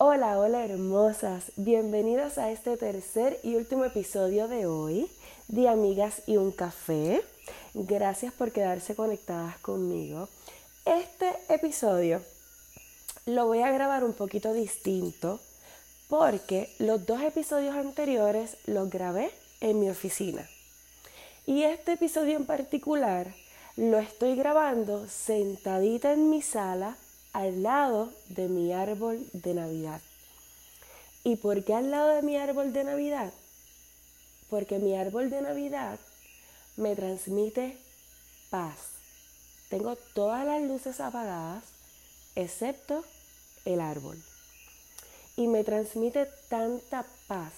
Hola, hola hermosas, bienvenidas a este tercer y último episodio de hoy de Amigas y un Café. Gracias por quedarse conectadas conmigo. Este episodio lo voy a grabar un poquito distinto porque los dos episodios anteriores los grabé en mi oficina. Y este episodio en particular lo estoy grabando sentadita en mi sala al lado de mi árbol de Navidad. ¿Y por qué al lado de mi árbol de Navidad? Porque mi árbol de Navidad me transmite paz. Tengo todas las luces apagadas, excepto el árbol. Y me transmite tanta paz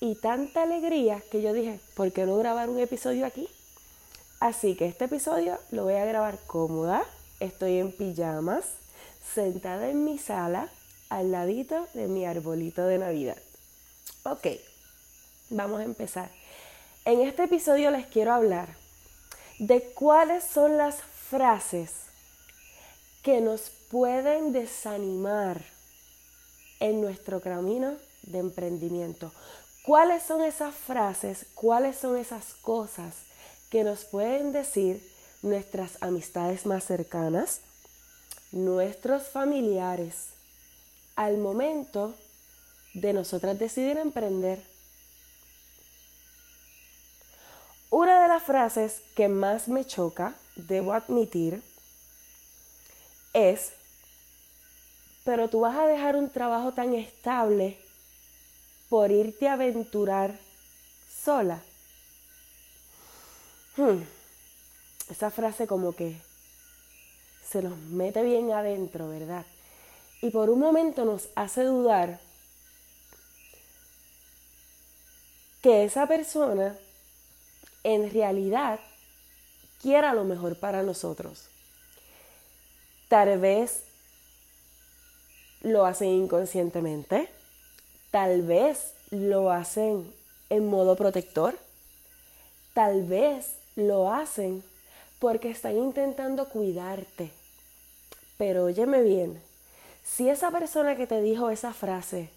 y tanta alegría que yo dije, ¿por qué no grabar un episodio aquí? Así que este episodio lo voy a grabar cómoda. Estoy en pijamas, sentada en mi sala, al ladito de mi arbolito de Navidad. Ok, vamos a empezar. En este episodio les quiero hablar de cuáles son las frases que nos pueden desanimar en nuestro camino de emprendimiento. ¿Cuáles son esas frases? ¿Cuáles son esas cosas que nos pueden decir nuestras amistades más cercanas, nuestros familiares, al momento de nosotras decidir emprender? Una de las frases que más me choca, debo admitir, es, pero tú vas a dejar un trabajo tan estable por irte a aventurar sola. Hmm. Esa frase como que se nos mete bien adentro, ¿verdad? Y por un momento nos hace dudar que esa persona en realidad quiera lo mejor para nosotros. Tal vez lo hacen inconscientemente, tal vez lo hacen en modo protector, tal vez lo hacen porque están intentando cuidarte. Pero óyeme bien, si esa persona que te dijo esa frase,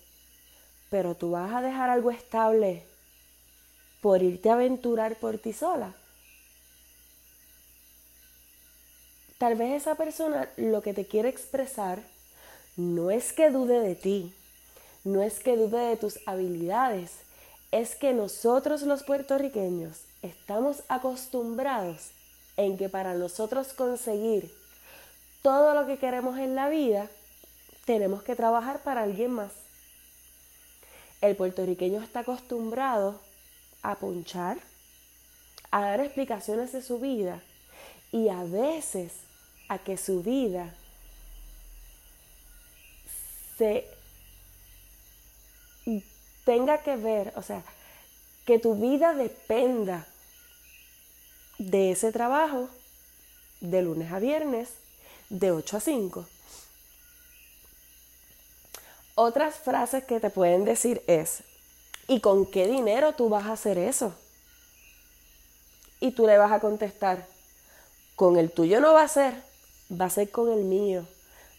pero tú vas a dejar algo estable por irte a aventurar por ti sola, Tal vez esa persona lo que te quiere expresar no es que dude de ti, no es que dude de tus habilidades, es que nosotros los puertorriqueños estamos acostumbrados en que para nosotros conseguir todo lo que queremos en la vida, tenemos que trabajar para alguien más. El puertorriqueño está acostumbrado a ponchar, a dar explicaciones de su vida y a veces a que su vida se tenga que ver, o sea, que tu vida dependa de ese trabajo de lunes a viernes, de 8 a 5. Otras frases que te pueden decir es, ¿y con qué dinero tú vas a hacer eso? Y tú le vas a contestar, con el tuyo no va a ser, va a ser con el mío,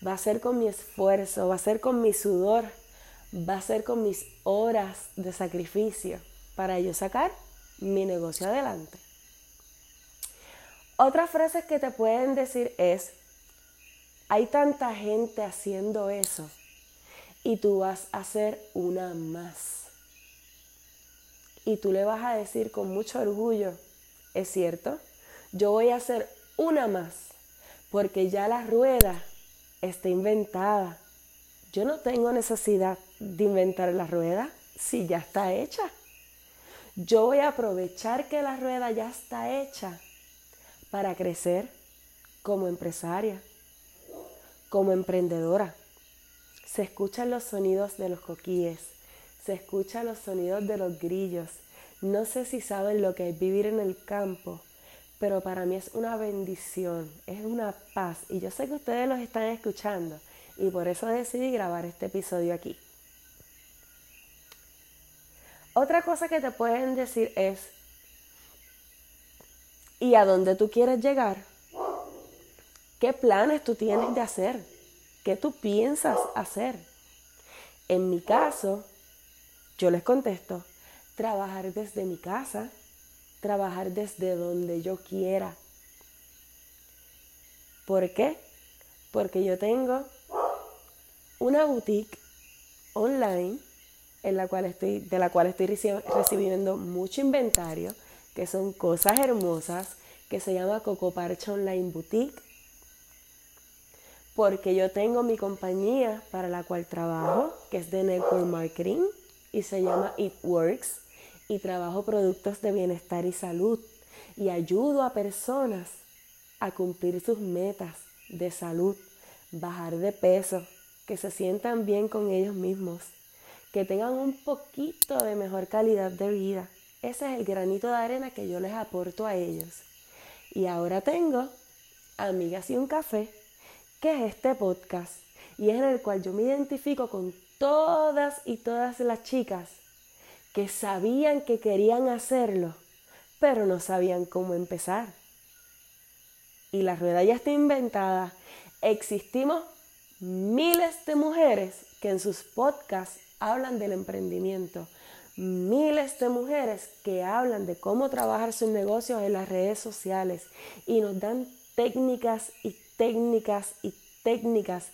va a ser con mi esfuerzo, va a ser con mi sudor, va a ser con mis horas de sacrificio para yo sacar mi negocio adelante. Otras frases que te pueden decir es, hay tanta gente haciendo eso y tú vas a hacer una más. Y tú le vas a decir con mucho orgullo, es cierto, yo voy a hacer una más porque ya la rueda está inventada. Yo no tengo necesidad de inventar la rueda si ya está hecha. Yo voy a aprovechar que la rueda ya está hecha para crecer como empresaria, como emprendedora. Se escuchan los sonidos de los coquíes, se escuchan los sonidos de los grillos. No sé si saben lo que es vivir en el campo pero para mí es una bendición, es una paz. Y yo sé que ustedes los están escuchando y por eso decidí grabar este episodio aquí. Otra cosa que te pueden decir es, ¿y a dónde tú quieres llegar? ¿Qué planes tú tienes de hacer? ¿Qué tú piensas hacer? En mi caso, yo les contesto, trabajar desde mi casa, trabajar desde donde yo quiera. ¿Por qué? Porque yo tengo una boutique online en la cual estoy, de la cual estoy recibiendo mucho inventario, que son cosas hermosas, que se llama Coco Parcha Online Boutique. Porque yo tengo mi compañía para la cual trabajo, que es de Network Marketing y se llama It Works. Y trabajo productos de bienestar y salud. Y ayudo a personas a cumplir sus metas de salud, bajar de peso, que se sientan bien con ellos mismos, que tengan un poquito de mejor calidad de vida. Ese es el granito de arena que yo les aporto a ellos. Y ahora tengo Amigas y un Café, que es este podcast, y es en el cual yo me identifico con todas y todas las chicas que sabían que querían hacerlo, pero no sabían cómo empezar. Y la rueda ya está inventada. Existimos miles de mujeres que en sus podcasts hablan del emprendimiento, miles de mujeres que hablan de cómo trabajar sus negocios en las redes sociales y nos dan técnicas y técnicas y técnicas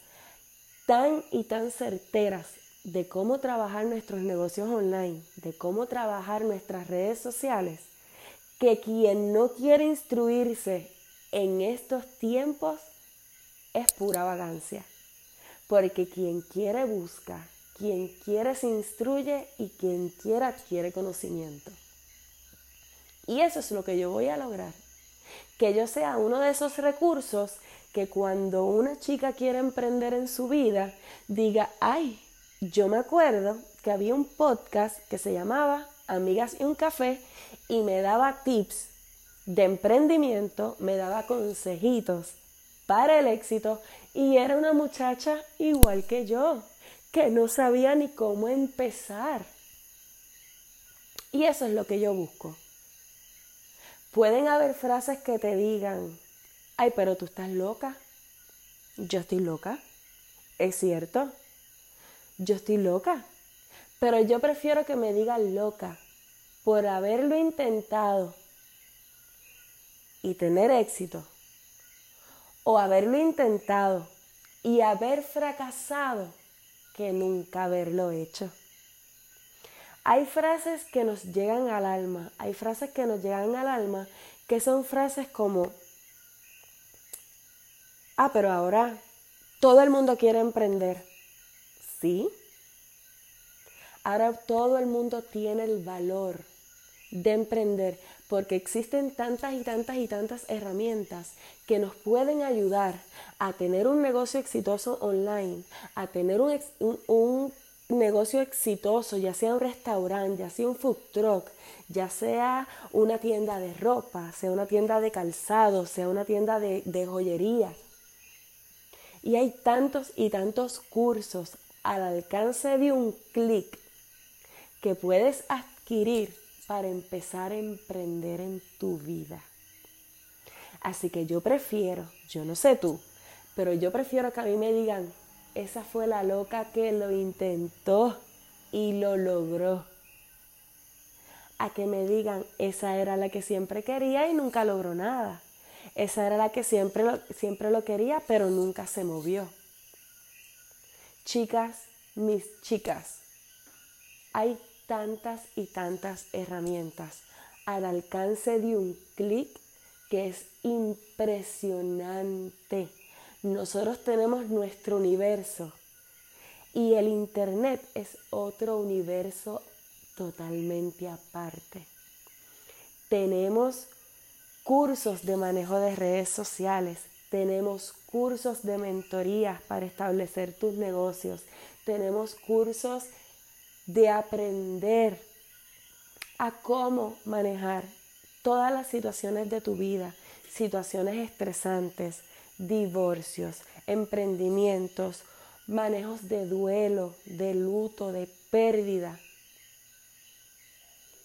tan y tan certeras de cómo trabajar nuestros negocios online, de cómo trabajar nuestras redes sociales, que quien no quiere instruirse en estos tiempos es pura vagancia. Porque quien quiere busca, quien quiere se instruye y quien quiera adquiere conocimiento. Y eso es lo que yo voy a lograr. Que yo sea uno de esos recursos que cuando una chica quiere emprender en su vida, diga, ay, yo me acuerdo que había un podcast que se llamaba Amigas y un café y me daba tips de emprendimiento, me daba consejitos para el éxito y era una muchacha igual que yo, que no sabía ni cómo empezar. Y eso es lo que yo busco. Pueden haber frases que te digan, ay, pero tú estás loca. Yo estoy loca. Es cierto. Yo estoy loca. Pero yo prefiero que me digan loca por haberlo intentado y tener éxito o haberlo intentado y haber fracasado que nunca haberlo hecho. Hay frases que nos llegan al alma, hay frases que nos llegan al alma que son frases como, ah, pero ahora todo el mundo quiere emprender. ¿Sí? Ahora todo el mundo tiene el valor de emprender porque existen tantas y tantas y tantas herramientas que nos pueden ayudar a tener un negocio exitoso online, a tener un, negocio exitoso, ya sea un restaurante, ya sea un food truck, ya sea una tienda de ropa, sea una tienda de calzado, sea una tienda de, joyería. Y hay tantos y tantos cursos al alcance de un clic que puedes adquirir para empezar a emprender en tu vida. Así que yo prefiero, yo no sé tú, pero yo prefiero que a mí me digan, esa fue la loca que lo intentó y lo logró. A que me digan, esa era la que siempre quería y nunca logró nada. Esa era la que siempre lo, siempre lo quería, pero nunca se movió. Chicas, mis chicas, hay tantas y tantas herramientas al alcance de un clic que es impresionante. Nosotros tenemos nuestro universo y el Internet es otro universo totalmente aparte. Tenemos cursos de manejo de redes sociales, tenemos cursos de mentorías para establecer tus negocios, tenemos cursos de aprender a cómo manejar todas las situaciones de tu vida, situaciones estresantes, divorcios, emprendimientos, manejos de duelo, de luto, de pérdida.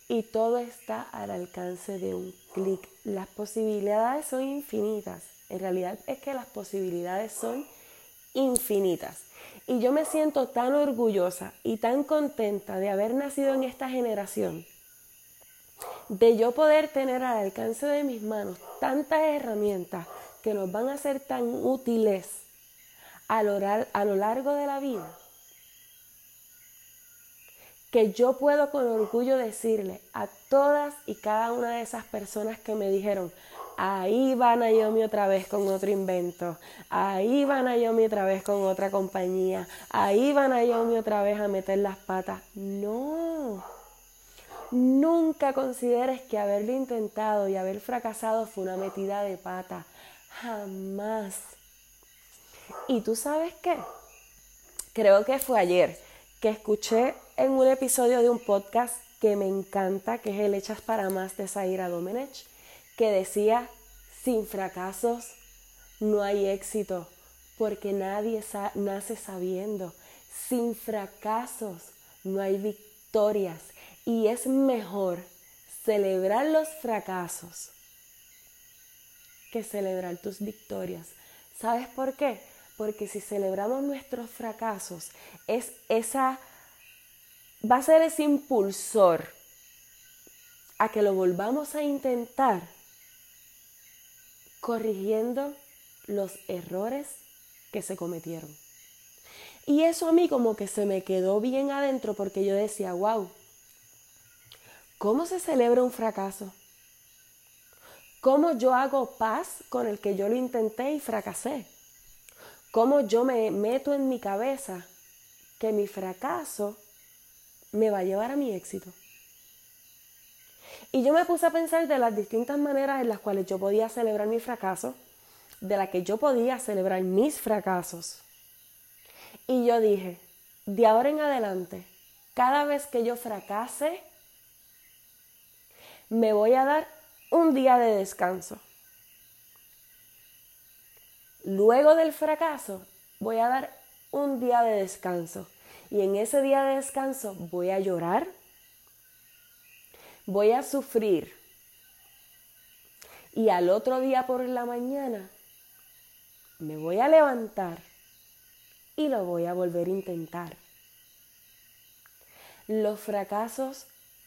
Y todo está al alcance de un clic. Las posibilidades son infinitas. En realidad es que las posibilidades son infinitas. Y yo me siento tan orgullosa y tan contenta de haber nacido en esta generación, de yo poder tener al alcance de mis manos tantas herramientas que nos van a ser tan útiles a lo, a lo largo de la vida, que yo puedo con orgullo decirle a todas y cada una de esas personas que me dijeron, ahí van a Yomi otra vez con otro invento, ahí van a Yomi otra vez con otra compañía, ahí van a Yomi otra vez a meter las patas. No, nunca consideres que haberlo intentado y haber fracasado fue una metida de pata, jamás. ¿Y tú sabes qué? Creo que fue ayer que escuché en un episodio de un podcast que me encanta, que es el Hechas para Más de Zaira Domenech que decía, sin fracasos no hay éxito, porque nadie nace sabiendo. Sin fracasos no hay victorias. Y es mejor celebrar los fracasos que celebrar tus victorias. ¿Sabes por qué? Porque si celebramos nuestros fracasos, es esa va a ser ese impulsor a que lo volvamos a intentar corrigiendo los errores que se cometieron. Y eso a mí como que se me quedó bien adentro porque yo decía, wow, ¿cómo se celebra un fracaso? ¿Cómo yo hago paz con el que yo lo intenté y fracasé? ¿Cómo yo me meto en mi cabeza que mi fracaso me va a llevar a mi éxito? Y yo me puse a pensar de las distintas maneras en las cuales yo podía celebrar mi fracaso, de las que yo podía celebrar mis fracasos. Y yo dije, de ahora en adelante, cada vez que yo fracase, me voy a dar un día de descanso. Luego del fracaso, voy a dar un día de descanso. Y en ese día de descanso voy a llorar, voy a sufrir y al otro día por la mañana me voy a levantar y lo voy a volver a intentar. Los fracasos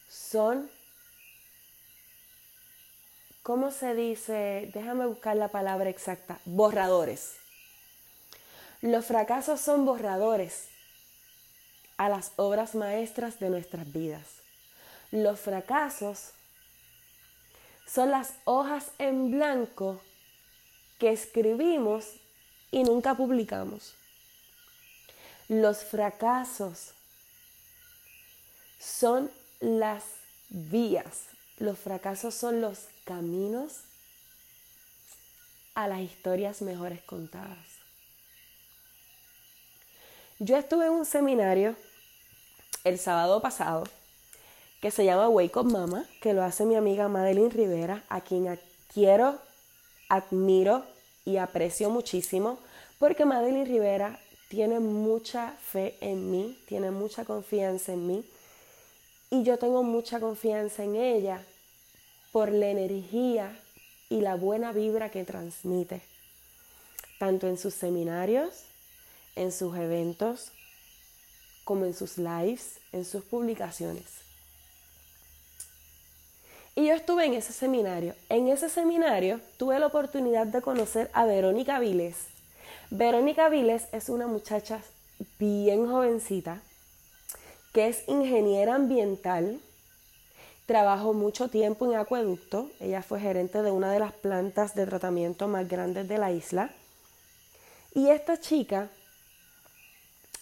son, ¿cómo se dice? Déjame buscar la palabra exacta, borradores. Los fracasos son borradores a las obras maestras de nuestras vidas. Los fracasos son las hojas en blanco que escribimos y nunca publicamos. Los fracasos son las vías, los fracasos son los caminos a las historias mejores contadas. Yo estuve en un seminario el sábado pasado que se llama Wake Up Mama, que lo hace mi amiga Madeline Rivera, a quien quiero, admiro y aprecio muchísimo, porque Madeline Rivera tiene mucha fe en mí, tiene mucha confianza en mí, y yo tengo mucha confianza en ella por la energía y la buena vibra que transmite, tanto en sus seminarios, en sus eventos, como en sus lives, en sus publicaciones. Y yo estuve en ese seminario. En ese seminario tuve la oportunidad de conocer a Verónica Viles. Verónica Viles es una muchacha bien jovencita que es ingeniera ambiental. Trabajó mucho tiempo en acueducto. Ella fue gerente de una de las plantas de tratamiento más grandes de la isla. Y esta chica,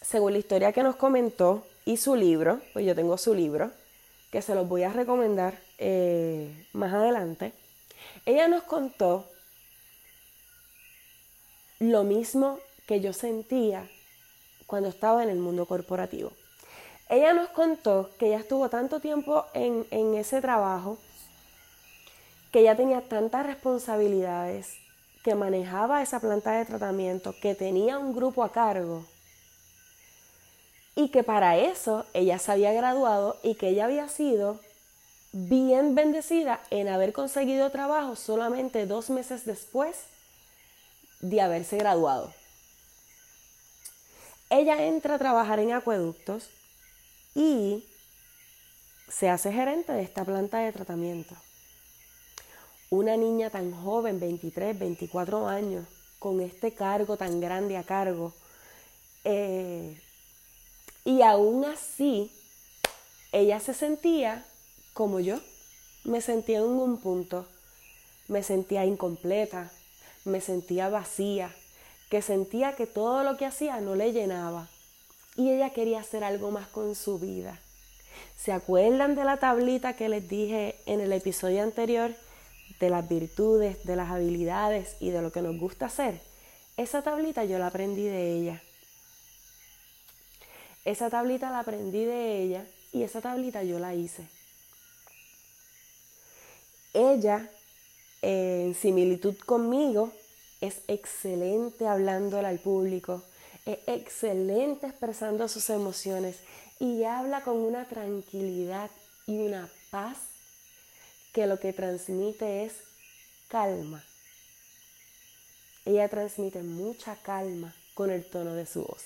según la historia que nos comentó y su libro, pues yo tengo su libro, que se los voy a recomendar eh, más adelante, ella nos contó lo mismo que yo sentía cuando estaba en el mundo corporativo. Ella nos contó que ella estuvo tanto tiempo en, ese trabajo, que ella tenía tantas responsabilidades, que manejaba esa planta de tratamiento, que tenía un grupo a cargo y que para eso ella se había graduado y que ella había sido bien bendecida en haber conseguido trabajo solamente dos meses después de haberse graduado. ella entra a trabajar en acueductos y se hace gerente de esta planta de tratamiento. Una niña tan joven, 23, 24 años, con este cargo tan grande a cargo. Eh, y aún así, ella se sentía como yo. Me sentía en un punto. Me sentía incompleta. Me sentía vacía. Que sentía que todo lo que hacía no le llenaba. Y ella quería hacer algo más con su vida. ¿Se acuerdan de la tablita que les dije en el episodio anterior? De las virtudes, de las habilidades y de lo que nos gusta hacer. Esa tablita yo la aprendí de ella. Esa tablita la aprendí de ella y esa tablita yo la hice. Ella, en similitud conmigo, es excelente hablándole al público, es excelente expresando sus emociones y habla con una tranquilidad y una paz que lo que transmite es calma. Ella transmite mucha calma con el tono de su voz.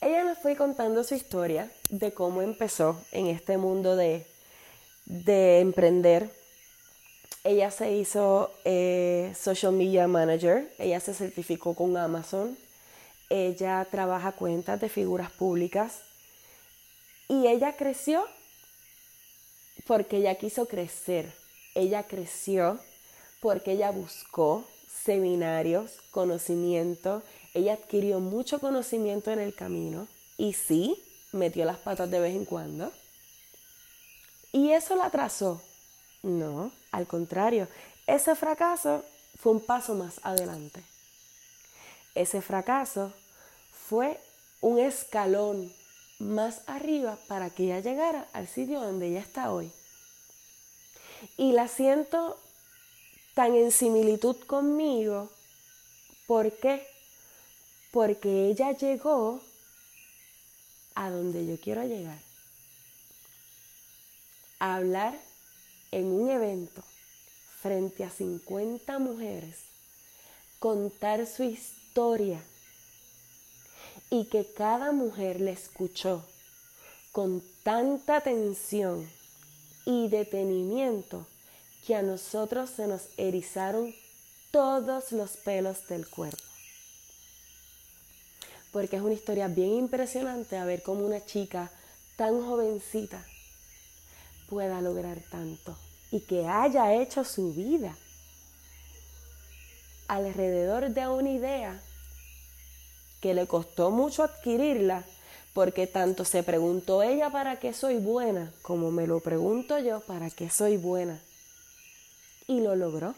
Ella nos fue contando su historia de cómo empezó en este mundo de, de emprender. Ella se hizo eh, social media manager, ella se certificó con Amazon, ella trabaja cuentas de figuras públicas y ella creció porque ella quiso crecer. Ella creció porque ella buscó seminarios, conocimiento. Ella adquirió mucho conocimiento en el camino y sí, metió las patas de vez en cuando. ¿Y eso la atrasó? No, al contrario, ese fracaso fue un paso más adelante. Ese fracaso fue un escalón más arriba para que ella llegara al sitio donde ella está hoy. Y la siento tan en similitud conmigo. ¿Por qué? Porque ella llegó a donde yo quiero llegar. A hablar en un evento frente a 50 mujeres, contar su historia y que cada mujer le escuchó con tanta atención y detenimiento que a nosotros se nos erizaron todos los pelos del cuerpo. Porque es una historia bien impresionante a ver cómo una chica tan jovencita pueda lograr tanto y que haya hecho su vida alrededor de una idea que le costó mucho adquirirla, porque tanto se preguntó ella para qué soy buena, como me lo pregunto yo para qué soy buena. Y lo logró.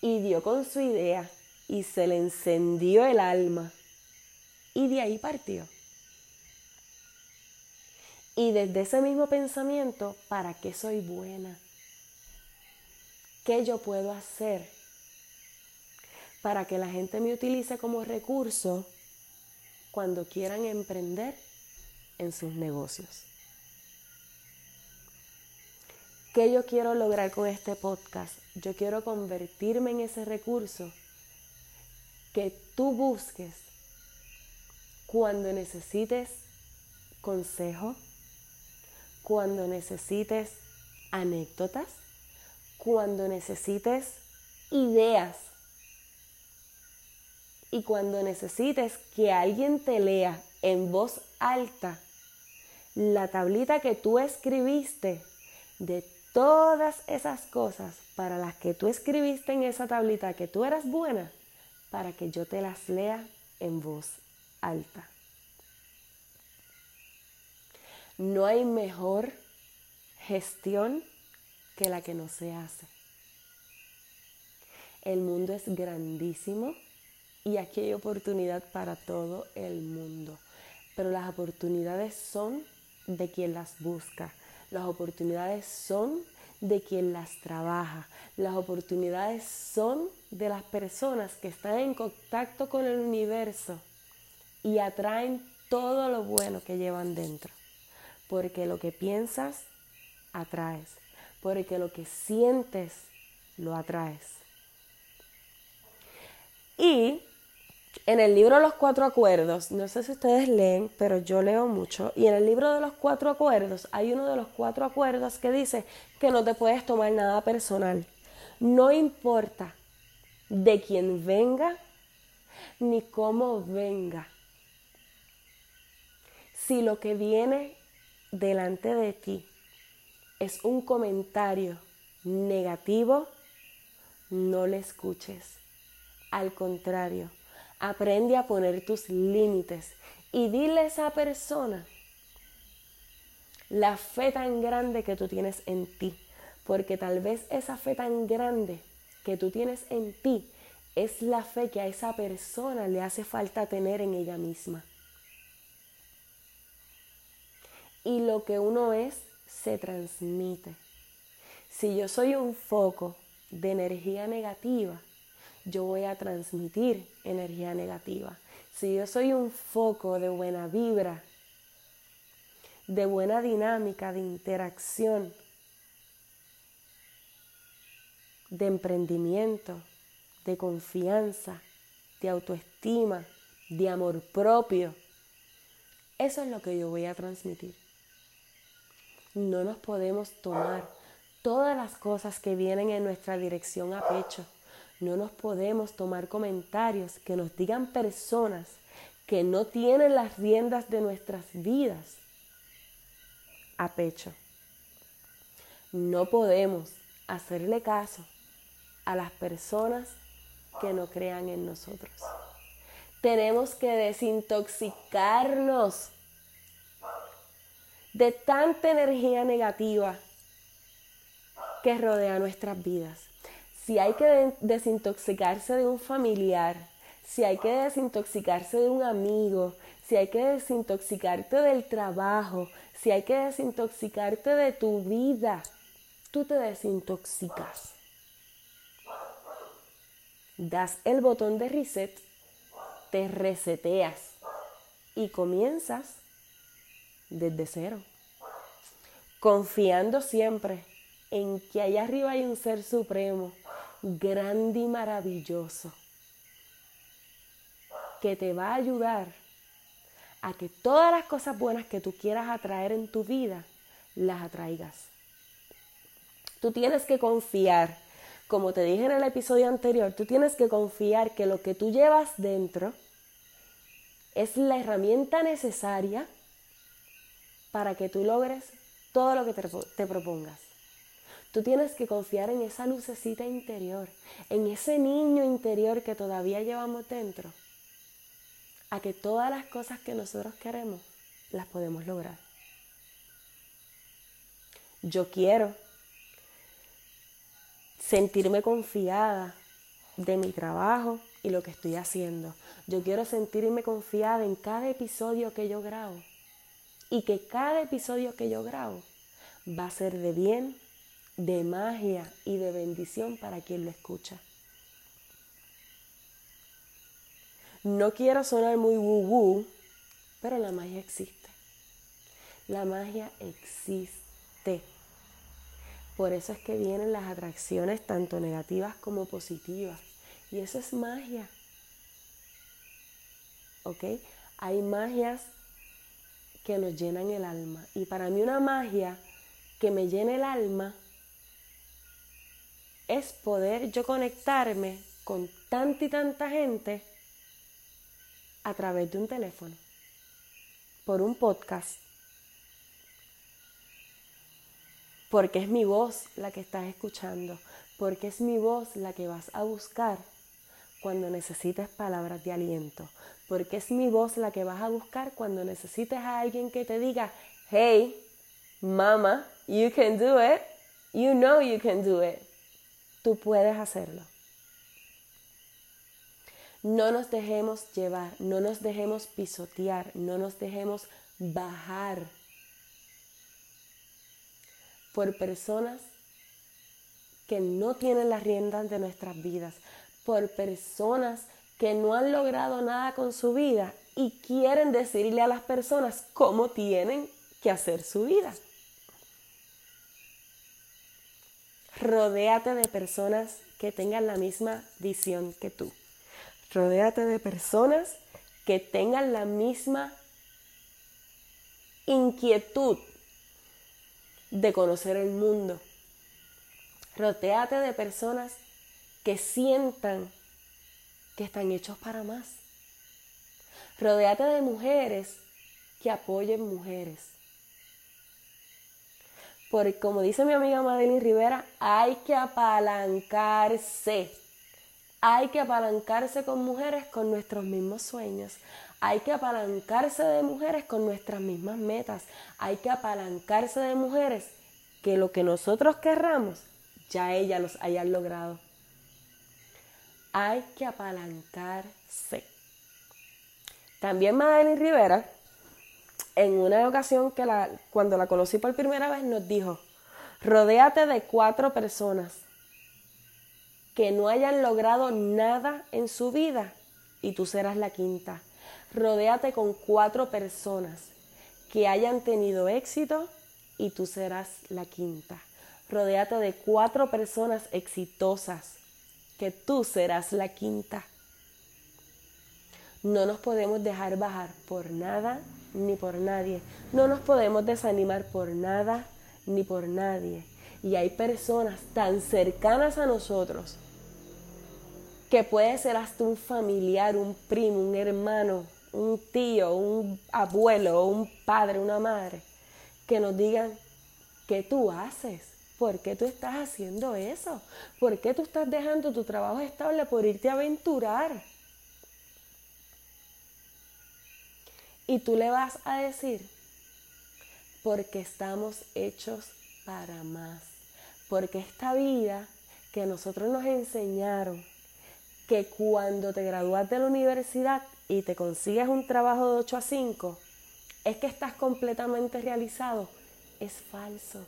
Y dio con su idea y se le encendió el alma. Y de ahí partió. Y desde ese mismo pensamiento, ¿para qué soy buena? ¿Qué yo puedo hacer para que la gente me utilice como recurso cuando quieran emprender en sus negocios. ¿Qué yo quiero lograr con este podcast? Yo quiero convertirme en ese recurso que tú busques cuando necesites consejo, cuando necesites anécdotas, cuando necesites ideas y cuando necesites que alguien te lea en voz alta la tablita que tú escribiste de todas esas cosas para las que tú escribiste en esa tablita que tú eras buena, para que yo te las lea en voz alta. No hay mejor gestión que la que no se hace. El mundo es grandísimo y aquí hay oportunidad para todo el mundo. Pero las oportunidades son de quien las busca. Las oportunidades son de quien las trabaja. Las oportunidades son de las personas que están en contacto con el universo y atraen todo lo bueno que llevan dentro. Porque lo que piensas, atraes. Porque lo que sientes, lo atraes. Y en el libro de los cuatro acuerdos, no sé si ustedes leen, pero yo leo mucho, y en el libro de los cuatro acuerdos hay uno de los cuatro acuerdos que dice que no te puedes tomar nada personal. No importa de quién venga ni cómo venga. Si lo que viene delante de ti es un comentario negativo, no le escuches. Al contrario, aprende a poner tus límites y dile a esa persona la fe tan grande que tú tienes en ti, porque tal vez esa fe tan grande que tú tienes en ti es la fe que a esa persona le hace falta tener en ella misma. Y lo que uno es se transmite. Si yo soy un foco de energía negativa, yo voy a transmitir energía negativa. Si yo soy un foco de buena vibra, de buena dinámica, de interacción, de emprendimiento, de confianza, de autoestima, de amor propio, eso es lo que yo voy a transmitir. No nos podemos tomar todas las cosas que vienen en nuestra dirección a pecho. No nos podemos tomar comentarios que nos digan personas que no tienen las riendas de nuestras vidas a pecho. No podemos hacerle caso a las personas que no crean en nosotros. Tenemos que desintoxicarnos de tanta energía negativa que rodea nuestras vidas. Si hay que desintoxicarse de un familiar, si hay que desintoxicarse de un amigo, si hay que desintoxicarte del trabajo, si hay que desintoxicarte de tu vida, tú te desintoxicas. Das el botón de reset, te reseteas y comienzas desde cero, confiando siempre en que allá arriba hay un ser supremo, grande y maravilloso, que te va a ayudar a que todas las cosas buenas que tú quieras atraer en tu vida, las atraigas. Tú tienes que confiar, como te dije en el episodio anterior, tú tienes que confiar que lo que tú llevas dentro es la herramienta necesaria para que tú logres todo lo que te, propongas. Tú tienes que confiar en esa lucecita interior, en ese niño interior que todavía llevamos dentro, a que todas las cosas que nosotros queremos las podemos lograr. Yo quiero sentirme confiada de mi trabajo y lo que estoy haciendo. Yo quiero sentirme confiada en cada episodio que yo grabo y que cada episodio que yo grabo va a ser de bien de magia y de bendición para quien lo escucha. No quiero sonar muy woo pero la magia existe. La magia existe. Por eso es que vienen las atracciones tanto negativas como positivas. Y eso es magia. ¿Ok? Hay magias que nos llenan el alma. Y para mí una magia que me llene el alma es poder yo conectarme con tanta y tanta gente a través de un teléfono, por un podcast, porque es mi voz la que estás escuchando, porque es mi voz la que vas a buscar cuando necesites palabras de aliento, porque es mi voz la que vas a buscar cuando necesites a alguien que te diga, hey, mama, you can do it, you know you can do it. Tú puedes hacerlo. No nos dejemos llevar, no nos dejemos pisotear, no nos dejemos bajar por personas que no tienen las riendas de nuestras vidas, por personas que no han logrado nada con su vida y quieren decirle a las personas cómo tienen que hacer su vida. Rodéate de personas que tengan la misma visión que tú. Rodéate de personas que tengan la misma inquietud de conocer el mundo. Rodéate de personas que sientan que están hechos para más. Rodéate de mujeres que apoyen mujeres. Porque como dice mi amiga Madeline Rivera, hay que apalancarse. Hay que apalancarse con mujeres con nuestros mismos sueños. Hay que apalancarse de mujeres con nuestras mismas metas. Hay que apalancarse de mujeres que lo que nosotros querramos, ya ellas los hayan logrado. Hay que apalancarse. También Madeline Rivera, en una ocasión que la, cuando la conocí por primera vez, nos dijo, rodéate de cuatro personas que no hayan logrado nada en su vida y tú serás la quinta. Rodéate con cuatro personas que hayan tenido éxito y tú serás la quinta. Rodéate de cuatro personas exitosas que tú serás la quinta. No nos podemos dejar bajar por nada ni por nadie. No nos podemos desanimar por nada ni por nadie. Y hay personas tan cercanas a nosotros que puede ser hasta un familiar, un primo, un hermano, un tío, un abuelo, un padre, una madre, que nos digan, ¿qué tú haces? ¿Por qué tú estás haciendo eso? ¿Por qué tú estás dejando tu trabajo estable por irte a aventurar? Y tú le vas a decir, porque estamos hechos para más. Porque esta vida que nosotros nos enseñaron, que cuando te gradúas de la universidad y te consigues un trabajo de 8 a 5, es que estás completamente realizado, es falso.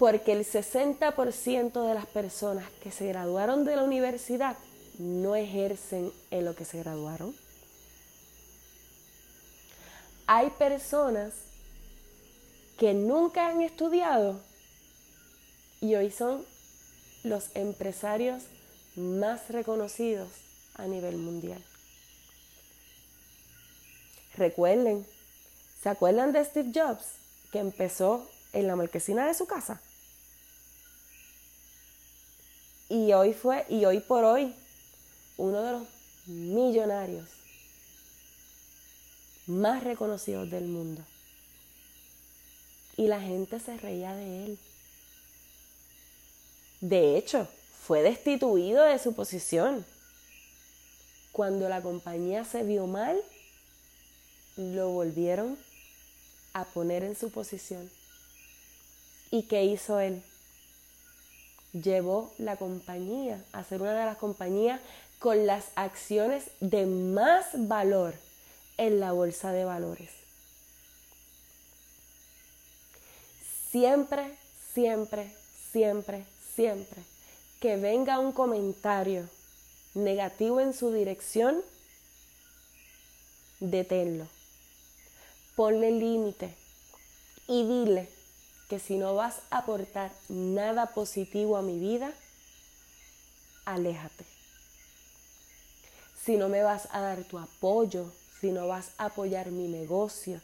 Porque el 60% de las personas que se graduaron de la universidad no ejercen en lo que se graduaron. Hay personas que nunca han estudiado y hoy son los empresarios más reconocidos a nivel mundial. Recuerden, ¿se acuerdan de Steve Jobs que empezó en la marquesina de su casa? Y hoy fue, y hoy por hoy, uno de los millonarios más reconocidos del mundo. Y la gente se reía de él. De hecho, fue destituido de su posición. Cuando la compañía se vio mal, lo volvieron a poner en su posición. ¿Y qué hizo él? Llevó la compañía a ser una de las compañías con las acciones de más valor en la bolsa de valores. Siempre, siempre, siempre, siempre que venga un comentario negativo en su dirección, deténlo. Ponle límite y dile que si no vas a aportar nada positivo a mi vida, aléjate. Si no me vas a dar tu apoyo, si no vas a apoyar mi negocio,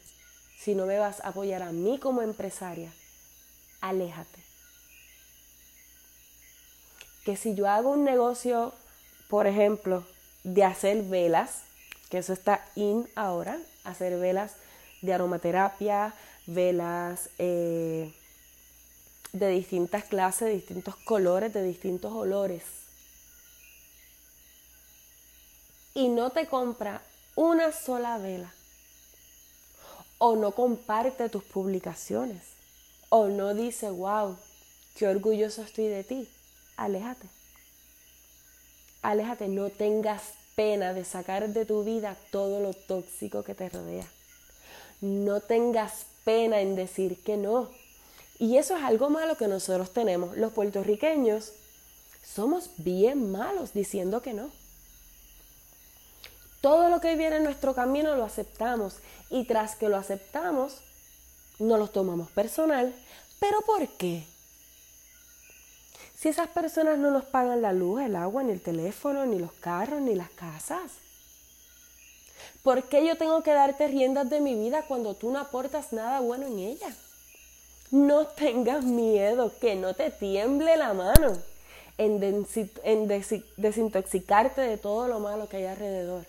si no me vas a apoyar a mí como empresaria, aléjate que si yo hago un negocio, por ejemplo, de hacer velas, que eso está in ahora, hacer velas de aromaterapia, velas eh, de distintas clases, de distintos colores, de distintos olores. Y no te compra una sola vela. O no comparte tus publicaciones. O no dice, wow, qué orgulloso estoy de ti aléjate. Aléjate, no tengas pena de sacar de tu vida todo lo tóxico que te rodea. No tengas pena en decir que no. Y eso es algo malo que nosotros tenemos. Los puertorriqueños somos bien malos diciendo que no. Todo lo que viene en nuestro camino lo aceptamos y tras que lo aceptamos, no lo tomamos personal. ¿Pero por qué? si esas personas no nos pagan la luz, el agua, ni el teléfono, ni los carros, ni las casas? ¿Por qué yo tengo que darte riendas de mi vida cuando tú no aportas nada bueno en ella? No tengas miedo, que no te tiemble la mano en, desintoxicarte de todo lo malo que hay alrededor.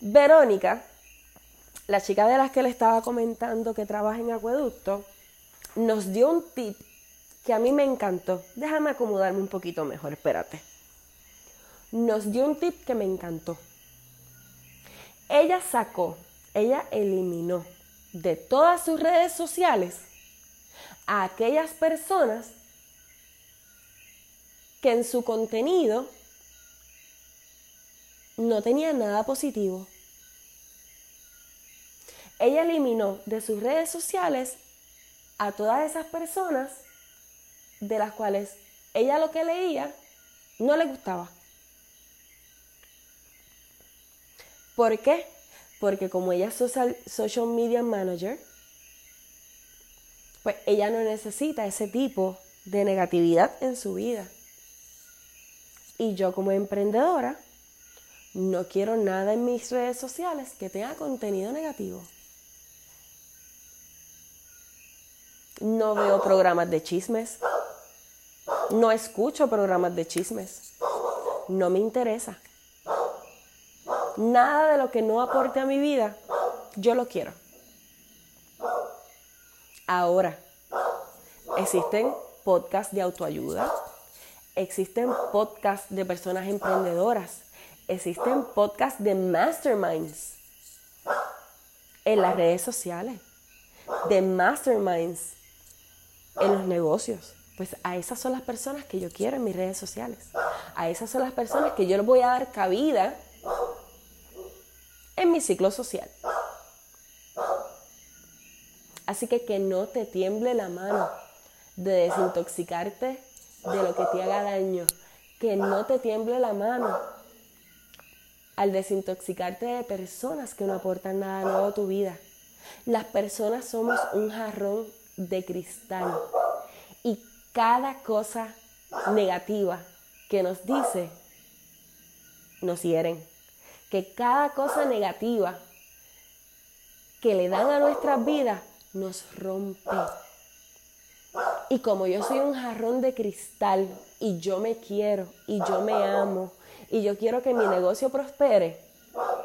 Verónica, la chica de las que le estaba comentando que trabaja en acueducto, nos dio un tip que a mí me encantó. Déjame acomodarme un poquito mejor, espérate. Nos dio un tip que me encantó. Ella sacó, ella eliminó de todas sus redes sociales a aquellas personas que en su contenido no tenían nada positivo. Ella eliminó de sus redes sociales a todas esas personas de las cuales ella lo que leía no le gustaba. ¿Por qué? Porque como ella es social, media manager, pues ella no necesita ese tipo de negatividad en su vida. Y yo como emprendedora no quiero nada en mis redes sociales que tenga contenido negativo. No veo programas de chismes. No escucho programas de chismes. No me interesa. Nada de lo que no aporte a mi vida, yo lo quiero. Ahora, existen podcasts de autoayuda, existen podcasts de personas emprendedoras, existen podcasts de masterminds en las redes sociales, de masterminds en los negocios. Pues a esas son las personas que yo quiero en mis redes sociales. A esas son las personas que yo les voy a dar cabida en mi ciclo social. Así que que no te tiemble la mano de desintoxicarte de lo que te haga daño. Que no te tiemble la mano al desintoxicarte de personas que no aportan nada nuevo a tu vida. Las personas somos un jarrón de cristal y cada cosa negativa que nos dice nos hieren. Que cada cosa negativa que le dan a nuestras vidas nos rompe. Y como yo soy un jarrón de cristal y yo me quiero y yo me amo y yo quiero que mi negocio prospere,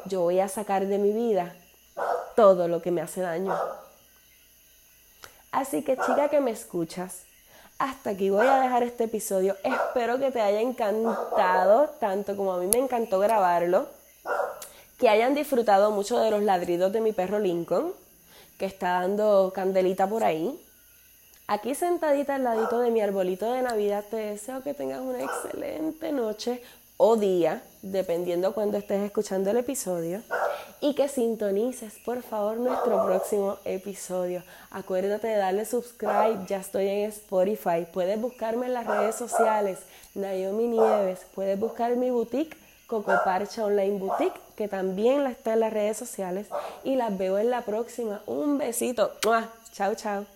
yo voy a sacar de mi vida todo lo que me hace daño. Así que chica que me escuchas, hasta aquí voy a dejar este episodio. Espero que te haya encantado, tanto como a mí me encantó grabarlo. Que hayan disfrutado mucho de los ladridos de mi perro Lincoln, que está dando candelita por ahí. Aquí sentadita al ladito de mi arbolito de Navidad, te deseo que tengas una excelente noche o día, dependiendo cuando estés escuchando el episodio y que sintonices por favor nuestro próximo episodio. Acuérdate de darle subscribe, ya estoy en Spotify, puedes buscarme en las redes sociales, Naomi Nieves, puedes buscar mi boutique, Coco Parcha Online Boutique, que también la está en las redes sociales y las veo en la próxima. Un besito, chao chao.